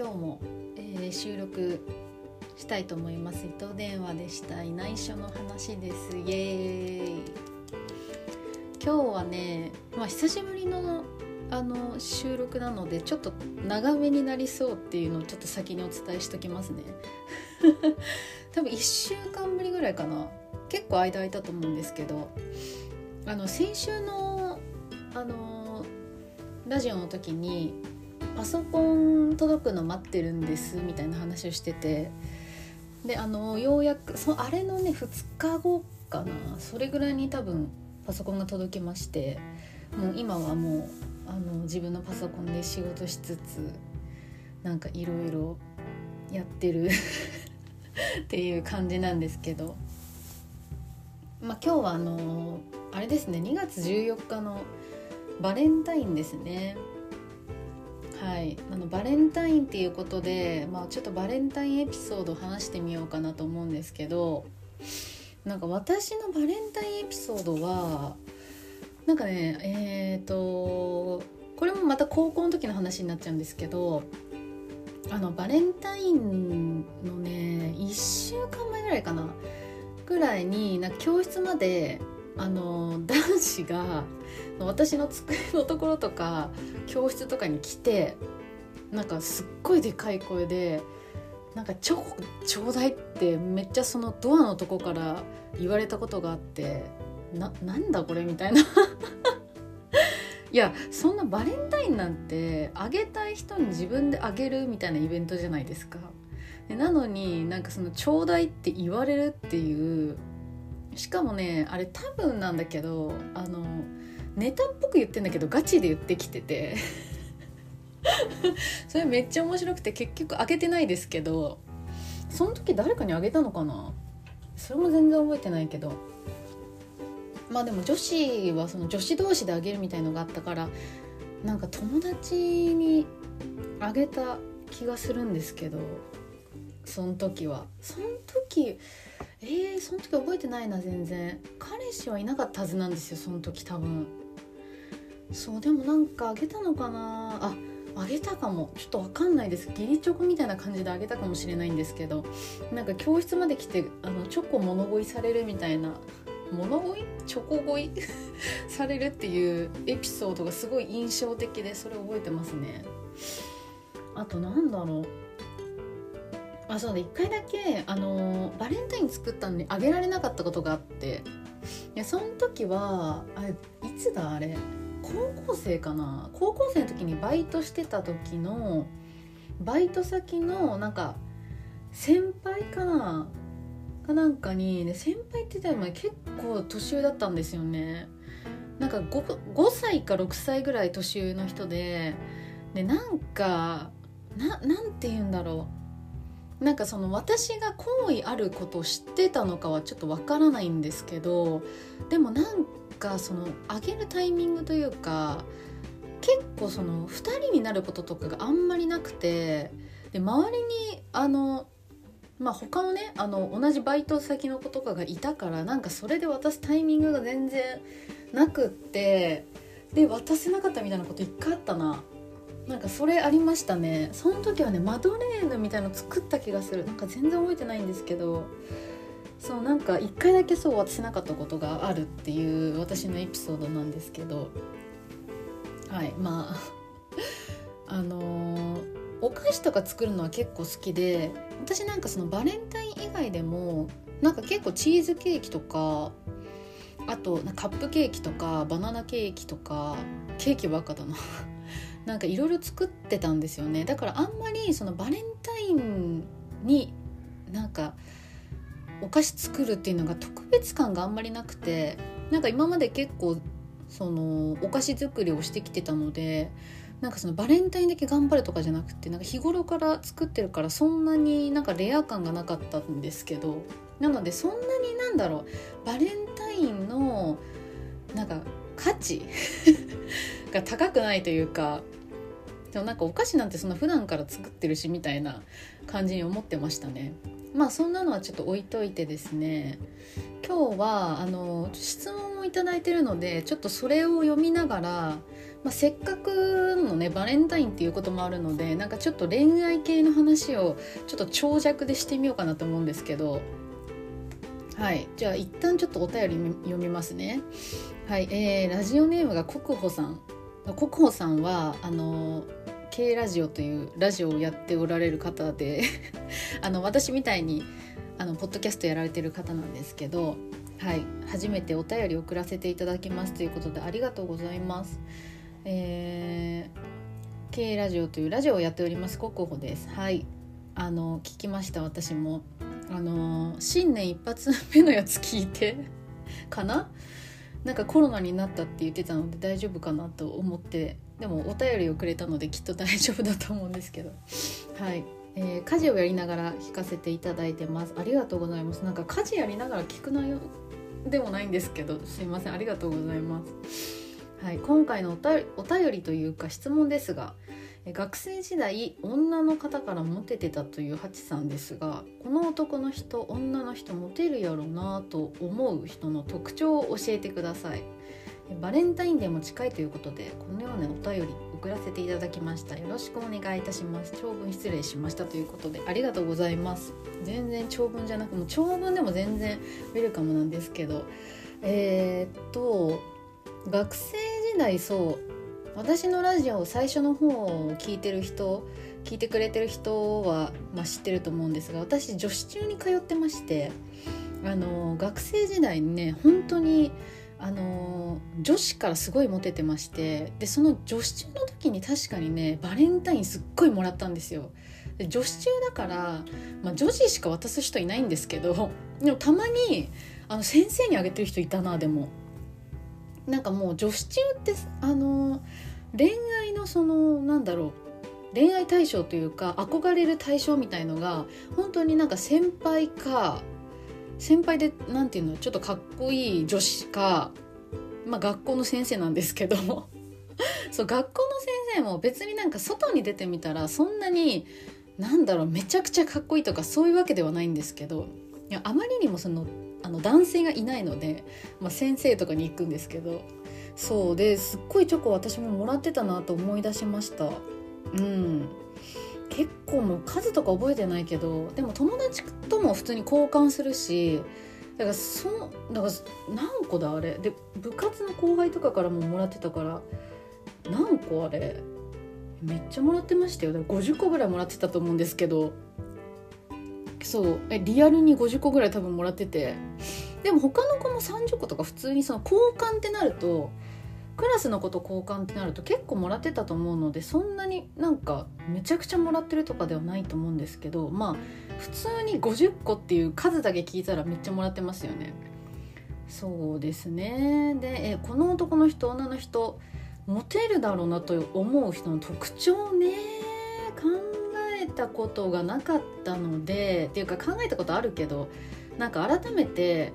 今日も、えー、収録したいと思います。糸電話でしたい内緒の話ですイエーイ今日はね、まあ、久しぶりのあの収録なのでちょっと長めになりそうっていうのをちょっと先にお伝えしときますね。多分1週間ぶりぐらいかな。結構間空いたと思うんですけどあの先週のあのラジオの時にパソコン届くの待ってるんですみたいな話をしてて。であのようやくそあれのね2日後かな。それぐらいに多分パソコンが届きまして。もう今はもうあの自分のパソコンで仕事しつつなんかいろいろやってる っていう感じなんですけど、まあ、今日はあのあれですね2月14日のバレンタインですね。はい。あのバレンタインっていうことで、まあ、ちょっとバレンタインエピソードを話してみようかなと思うんですけどなんか私のバレンタインエピソードはなんかねえっ、ー、とこれもまた高校の時の話になっちゃうんですけどあのバレンタインのね1週間前ぐらいかなぐらいにな教室まであの男子が私の机のところとか教室とかに来てなんかすっごいでかい声で「なんかチョコちょうだい」ってめっちゃそのドアのとこから言われたことがあってななんだこれみたいな いやそんなバレンタインなんてあげたい人に自分であげるみたいなイベントじゃないですか。でなのになんかその「ちょうだい」って言われるっていうしかもねあれ多分なんだけどあのネタっぽく言ってんだけどガチで言ってきてて。それめっちゃ面白くて結局あげてないですけどその時誰かにあげたのかな？それも全然覚えてないけど。まあでも女子はその女子同士であげるみたいのがあったからなんか友達にあげた気がするんですけどその時は。その時えー、その時覚えてないな全然。彼氏はいなかったはずなんですよその時多分。そうでもなんかあげたのかな。ああげたかも。ちょっと分かんないです。義理チョコみたいな感じであげたかもしれないんですけど。なんか教室まで来てあのチョコ物乞いされるみたいな。物乞い？チョコ乞い？されるっていうエピソードがすごい印象的でそれ覚えてますね。あとなんだろう。あそうだ1回だけあのバレンタイン作ったのにあげられなかったことがあって。いやその時はあれいつだあれ高校生かな。高校生の時にバイトしてた時のバイト先のなんか先輩かなかなんかに、ね、先輩って言ったら結構年上だったんですよね。なんか 5, 5歳か6歳ぐらい年上の人ででなんかななんて言うんだろう。なんかその私が好意あることを知ってたのかはちょっとわからないんですけどでもなんかその上げるタイミングというか結構その2人になることとかがあんまりなくてで周りにあのまあ他のねあの同じバイト先の子とかがいたからなんかそれで渡すタイミングが全然なくってで渡せなかったみたいなこと一回あったな。なんかそれありましたね。その時はねマドレーヌみたいの作った気がする。なんか全然覚えてないんですけどそうなんか一回だけそう渡せなかったことがあるっていう私のエピソードなんですけど。はいまあ あのー、お菓子とか作るのは結構好きで私なんかそのバレンタイン以外でもなんか結構チーズケーキとかあとカップケーキとかバナナケーキとかケーキばっかだな。なんかいろいろ作ってたんですよね。だからあんまりそのバレンタインになんかお菓子作るっていうのが特別感があんまりなくてなんか今まで結構そのお菓子作りをしてきてたのでなんかそのバレンタインだけ頑張るとかじゃなくてなんか日頃から作ってるからそんなになんかレア感がなかったんですけどなのでそんなになんだろうバレンタインのなんか価値が高くないというかでもなんかお菓子なんてそんな普段から作ってるしみたいな感じに思ってましたね。まあそんなのはちょっと置いといてですね今日はあの質問も頂いてるのでちょっとそれを読みながら、まあ、せっかくのねバレンタインっていうこともあるのでなんかちょっと恋愛系の話をちょっと長尺でしてみようかなと思うんですけど。はい。じゃあ一旦ちょっとお便り読みますね。はいえー、ラジオネームが国保さん。国保さんはあの K ラジオというラジオをやっておられる方で あの私みたいにあのポッドキャストやられてる方なんですけどはい初めてお便り送らせていただきますということでありがとうございます。えー K ラジオというラジオをやっております国保です。はいあの聞きました私も。あの新年一発目のやつ聞いてかな？なんかコロナになったって言ってたので大丈夫かなと思ってでもお便りをくれたのできっと大丈夫だと思うんですけど。はい。えー、家事をやりながら聞かせていただいてます。ありがとうございます。なんか家事やりながら聞く内容でもないんですけどすいません。ありがとうございます。はい。今回のお便りというか質問ですが学生時代女の方からモテてたというハチさんですがこの男の人女の人モテるやろなと思う人の特徴を教えてください。バレンタインデーも近いということでこのようなお便り送らせていただきました。よろしくお願いいたします。長文失礼しましたということでありがとうございます。全然長文じゃなくもう長文でも全然ウェルカムなんですけど。えー、っと学生時代そう私のラジオを最初の方を聞いてる人聞いてくれてる人は、まあ、知ってると思うんですが私女子中に通ってましてあの学生時代にね本当にあの女子からすごいモテてましてでその女子中の時に確かにねバレンタインすっごいもらったんですよ。女子中だから、まあ、女子しか渡す人いないんですけどでもたまにあの先生にあげてる人いたなでも。なんかもう女子中ってあの恋愛のそのなんだろう恋愛対象というか憧れる対象みたいのが本当になんか先輩か先輩で何て言うのちょっとかっこいい女子か、まあ、学校の先生なんですけど そう学校の先生も別になんか外に出てみたらそんなになんだろうめちゃくちゃかっこいいとかそういうわけではないんですけどいやあまりにもそのの男性がいないので、まあ、先生とかに行くんですけどそうですっごいチョコ私ももらってたなと思い出しました。うん。結構もう数とか覚えてないけどでも友達とも普通に交換するしだからそだから何個だあれ？で部活の後輩とかからももらってたから何個あれ？めっちゃもらってましたよ。だから50個ぐらいもらってたと思うんですけど。そう。えリアルに50個ぐらい多分もらってて。でも他の子も30個とか普通にその交換ってなるとクラスの子と交換ってなると結構もらってたと思うのでそんなになんかめちゃくちゃもらってるとかではないと思うんですけどまあ普通に50個っていう数だけ聞いたらめっちゃもらってますよね。そうですね。でえこの男の人女の人モテるだろうなと思う人の特徴ね。たことがなかったのでっていうか考えたことあるけどなんか改めて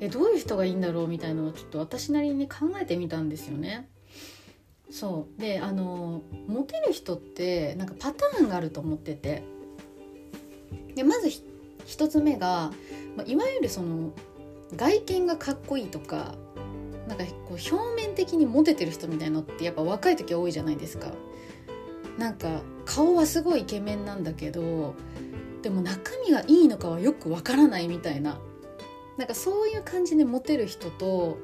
えどういう人がいいんだろうみたいなのをちょっと私なりに考えてみたんですよね。そうであのモテる人ってなんかパターンがあると思っててでまず一つ目が、ま、いわゆるその外見がかっこいいとかなんかこう表面的にモテてる人みたいのってやっぱ若い時多いじゃないですか。なんか顔はすごいイケメンなんだけどでも中身がいいのかはよくわからないみたいななんかそういう感じでモテる人と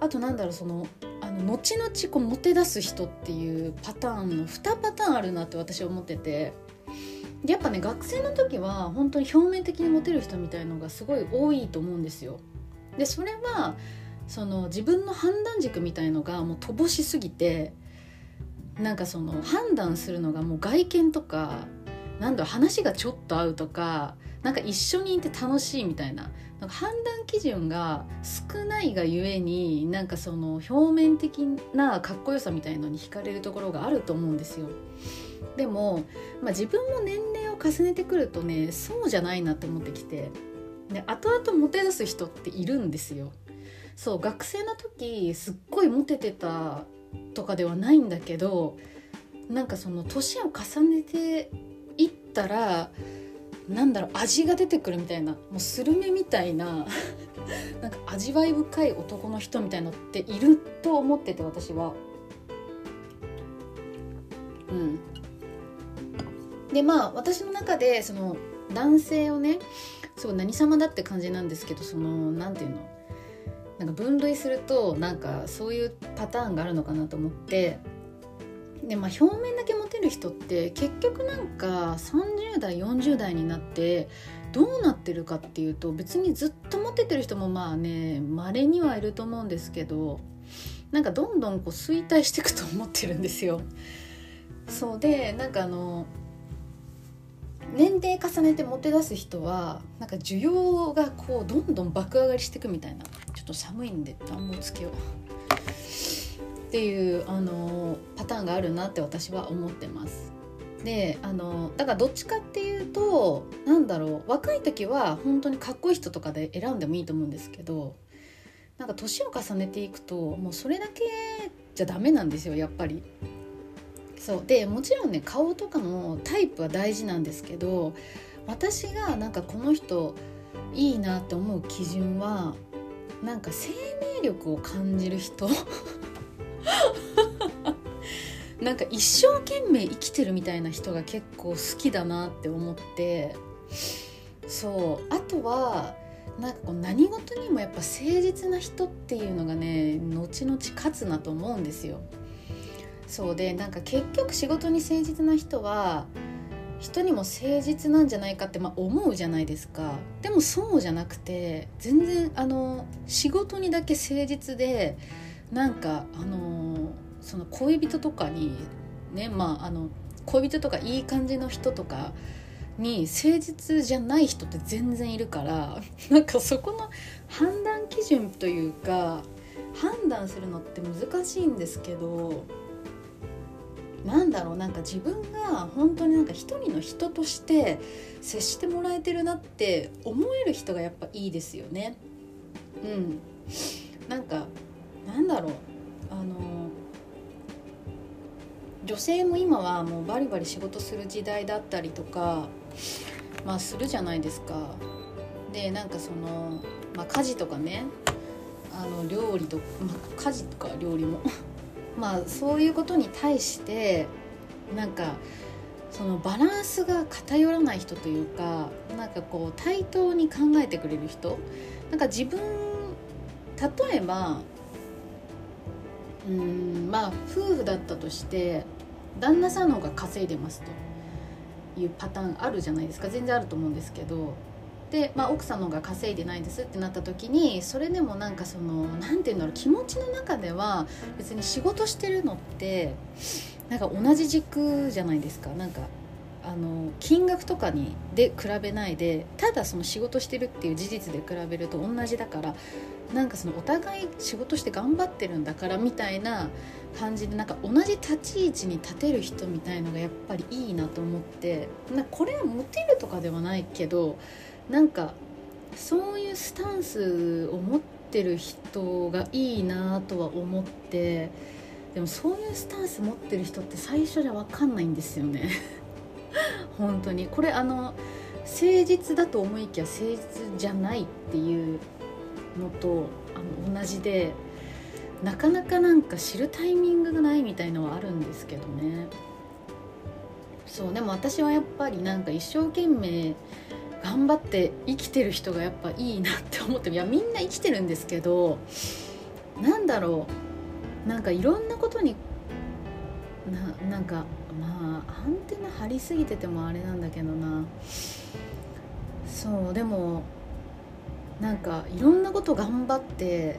あとなんだろうそのあの後々こうモテ出す人っていうパターンの2パターンあるなって私は思っててやっぱね学生の時は本当に表面的にモテる人みたいのがすごい多いと思うんですよ。でそれはその自分の判断軸みたいのがもう乏しすぎてなんかその判断するのがもう外見とかなんだろう話がちょっと合うとかなんか一緒にいて楽しいみたいななんか判断基準が少ないがゆえになんかその表面的なかっこよさみたいのに惹かれるところがあると思うんですよ。でも、まあ、自分も年齢を重ねてくるとねそうじゃないなって思ってきてで後々モテ出す人っているんですよ。そう学生の時すっごいモテてたとかではないんだけどなんかその年を重ねていったらなんだろう味が出てくるみたいなもうスルメみたいな なんか味わい深い男の人みたいのっていると思ってて私は。うん、でまあ私の中でその男性をねそう何様だって感じなんですけどその何て言うの？なんか分類するとなんかそういうパターンがあるのかなと思ってでまあ表面だけモテる人って結局なんか30代40代になってどうなってるかっていうと別にずっとモテてる人もまあね稀にはいると思うんですけどなんかどんどんこう衰退していくと思ってるんですよ。そうでなんかあの年齢重ねてモテ出す人はなんか需要がこうどんどん爆上がりしていくみたいなちょっと寒いんで暖房つけよう。っていうあのパターンがあるなって私は思ってます。であのだからどっちかっていうとなんだろう若い時は本当にかっこいい人とかで選んでもいいと思うんですけどなんか年を重ねていくともうそれだけじゃダメなんですよやっぱり。そう。でもちろんね顔とかのタイプは大事なんですけど私がなんかこの人いいなって思う基準はなんか生命力を感じる人。なんか一生懸命生きてるみたいな人が結構好きだなって思って。そう。あとはなんかこう何事にもやっぱ誠実な人っていうのがね後々勝つなと思うんですよ。そう。でなんか結局仕事に誠実な人は人にも誠実なんじゃないかってまあ思うじゃないですか。でもそうじゃなくて全然あの仕事にだけ誠実でなんかあのその恋人とかにねまああの恋人とかいい感じの人とかに誠実じゃない人って全然いるから なんかそこの判断基準というか判断するのって難しいんですけどなんだろうなんか自分が本当になんか一人の人として接してもらえてるなって思える人がやっぱいいですよね。うん、なんかなんだろうあの女性も今はもうバリバリ仕事する時代だったりとかまあするじゃないですか。でなんかその、まあ、家事とかねあの料理と、まあ、家事とか料理もまあそういうことに対してなんかそのバランスが偏らない人というかなんかこう対等に考えてくれる人。なんか自分例えばうんまあ夫婦だったとして旦那さんの方が稼いでますというパターンあるじゃないですか。全然あると思うんですけどで、まあ、奥さんの方が稼いでないですってなった時にそれでもなんかその何て言うんだろう気持ちの中では別に仕事してるのってなんか同じ軸じゃないですか。なんかあの金額とかにで比べないでただその仕事してるっていう事実で比べると同じだからなんかそのお互い仕事して頑張ってるんだからみたいな感じでなんか同じ立ち位置に立てる人みたいのがやっぱりいいなと思ってなこれはモテるとかではないけどなんかそういうスタンスを持ってる人がいいなとは思ってでもそういうスタンス持ってる人って最初じゃ分かんないんですよね。本当に。これあの誠実だと思いきや誠実じゃないっていうのとあの同じでなかなかなんか知るタイミングがないみたいのはあるんですけどね。そうでも私はやっぱりなんか一生懸命頑張って生きてる人がやっぱいいなって思って いやみんな生きてるんですけどなんだろう。なんかいろんなことにななんかまあアンテナ張りすぎててもあれなんだけどな。そうでもなんかいろんなこと頑張って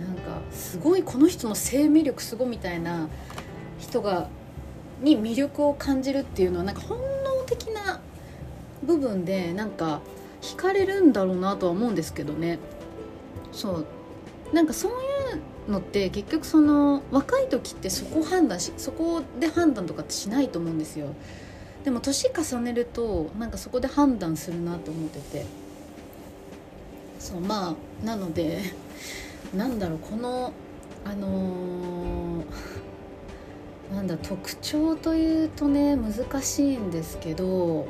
なんかすごいこの人の生命力すごみたいな人がに魅力を感じるっていうのはなんか本能的な部分でなんか惹かれるんだろうなとは思うんですけどね。そう。なんかそういうのって結局その若い時ってそこ判断しそこで判断とかってしないと思うんですよ。でも年重ねるとなんかそこで判断するなと思ってて。そうまあなので なんだろうこのあのー、なんだ特徴というとね難しいんですけど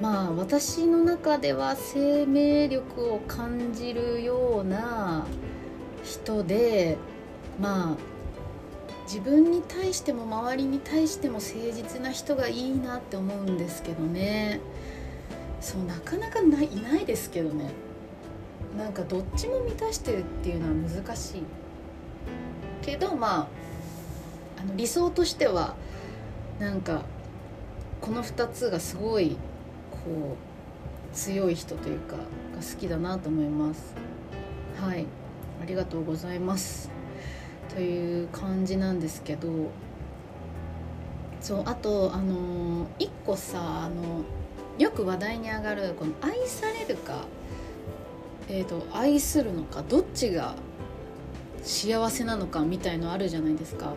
まあ私の中では生命力を感じるような人でまあ自分に対しても周りに対しても誠実な人がいいなって思うんですけどね。そうなかなかないいないですけどね。なんかどっちも満たしてるっていうのは難しい。けどまああの理想としてはなんかこの2つがすごいこう強い人というかが好きだなと思います。はい。ありがとうございます。という感じなんですけどそうあとあの一個さあのよく話題に上がるこの愛されるか、えーと、愛するのかどっちが幸せなのかみたいのあるじゃないですか。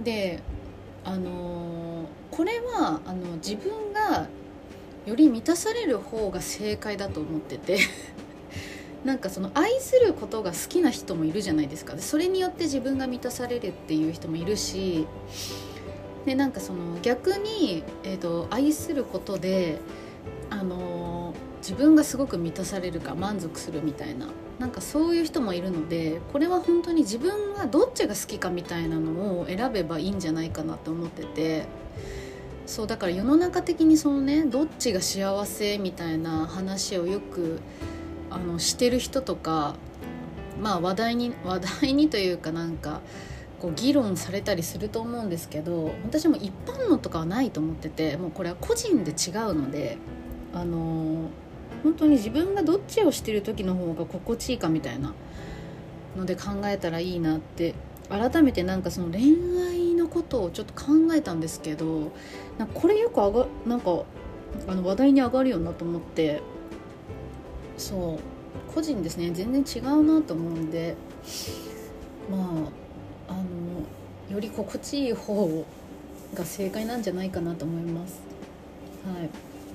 であのこれはあの自分がより満たされる方が正解だと思ってて。なんかその愛することが好きな人もいるじゃないですか。それによって自分が満たされるっていう人もいるし。でなんかその逆に、えーと、愛することで、あの自分がすごく満たされるか満足するみたいな。なんかそういう人もいるのでこれは本当に自分がどっちが好きかみたいなのを選べばいいんじゃないかなと思ってて。そうだから世の中的にそのねどっちが幸せみたいな話をよくあのしてる人とかまあ話題に話題にというかなんかこう議論されたりすると思うんですけど私も一般のとかはないと思っててもうこれは個人で違うのであの本当に自分がどっちをしてる時の方が心地いいかみたいなので考えたらいいなって改めてなんかその恋愛のことをちょっと考えたんですけどなんかこれよく上がなんかあの話題に上がるよなと思ってそう個人ですね全然違うなと思うんでまああのより心地いい方が正解なんじゃないかなと思います。はい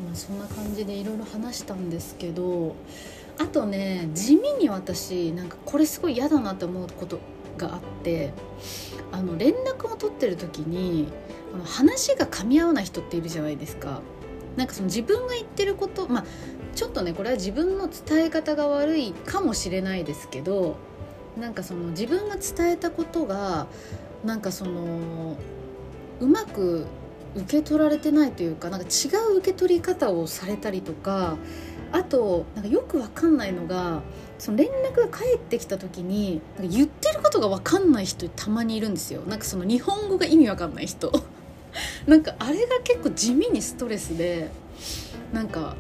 まあ、そんな感じでいろいろ話したんですけどあとね地味に私なんかこれすごい嫌だなって思うことがあってあの連絡を取ってる時にあの話が噛み合わない人っているじゃないですか。なんかその自分が言ってることまあちょっとねこれは自分の伝え方が悪いかもしれないですけどなんかその自分が伝えたことがなんかそのうまく受け取られてないというかなんか違う受け取り方をされたりとかあとなんかよくわかんないのがその連絡が返ってきた時になんか言ってることがわかんない人たまにいるんですよ。なんかその日本語が意味わかんない人。なんかあれが結構地味にストレスでなんか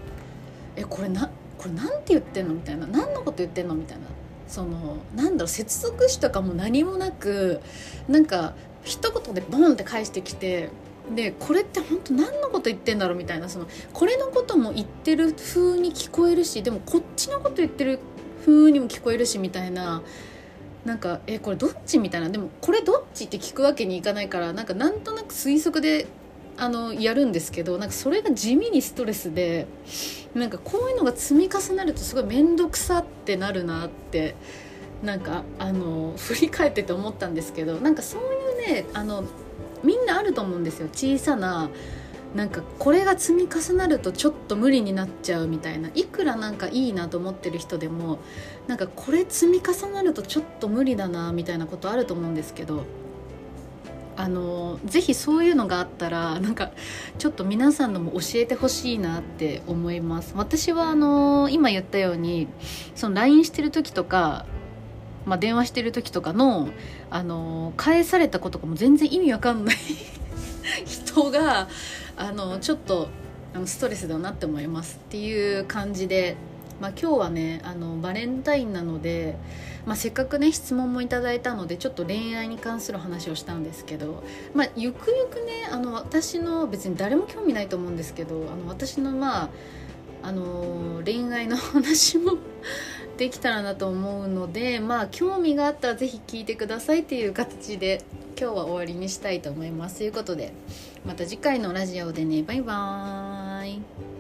えこれなこれなんて言ってんの？みたいな。何のこと言ってんの？みたいな。そのなんだろう接続詞とかも何もなくなんか一言でボンって返してきてでこれって本当何のこと言ってんだろう？みたいな。そのこれのことも言ってる風に聞こえるしでもこっちのこと言ってる風にも聞こえるしみたいな。なんかえこれどっちみたいな。でもこれどっちって聞くわけにいかないからなんかなんとなく推測であのやるんですけどなんかそれが地味にストレスでなんかこういうのが積み重なるとすごい面倒くさってなるなってなんかあの振り返ってて思ったんですけどなんかそういうねあのみんなあると思うんですよ。小さななんかこれが積み重なるとちょっと無理になっちゃうみたいないくらなんかいいなと思ってる人でもなんかこれ積み重なるとちょっと無理だなみたいなことあると思うんですけどあのぜひそういうのがあったらなんかちょっと皆さんのも教えてほしいなって思います。私はあの今言ったようにその LINE してる時とか、まあ、電話してる時とかのあの返されたことかも全然意味わかんない 人があのちょっとあのストレスだなって思いますっていう感じで、まあ、今日はねあのバレンタインなのでまあ、せっかくね質問もいただいたのでちょっと恋愛に関する話をしたんですけど、まあ、ゆくゆくねあの私の別に誰も興味ないと思うんですけどあの私のまああの恋愛の話も できたらなと思うのでまあ興味があったら是非聞いてくださいっていう形で今日は終わりにしたいと思います。ということでまた次回のラジオでねバイバーイ。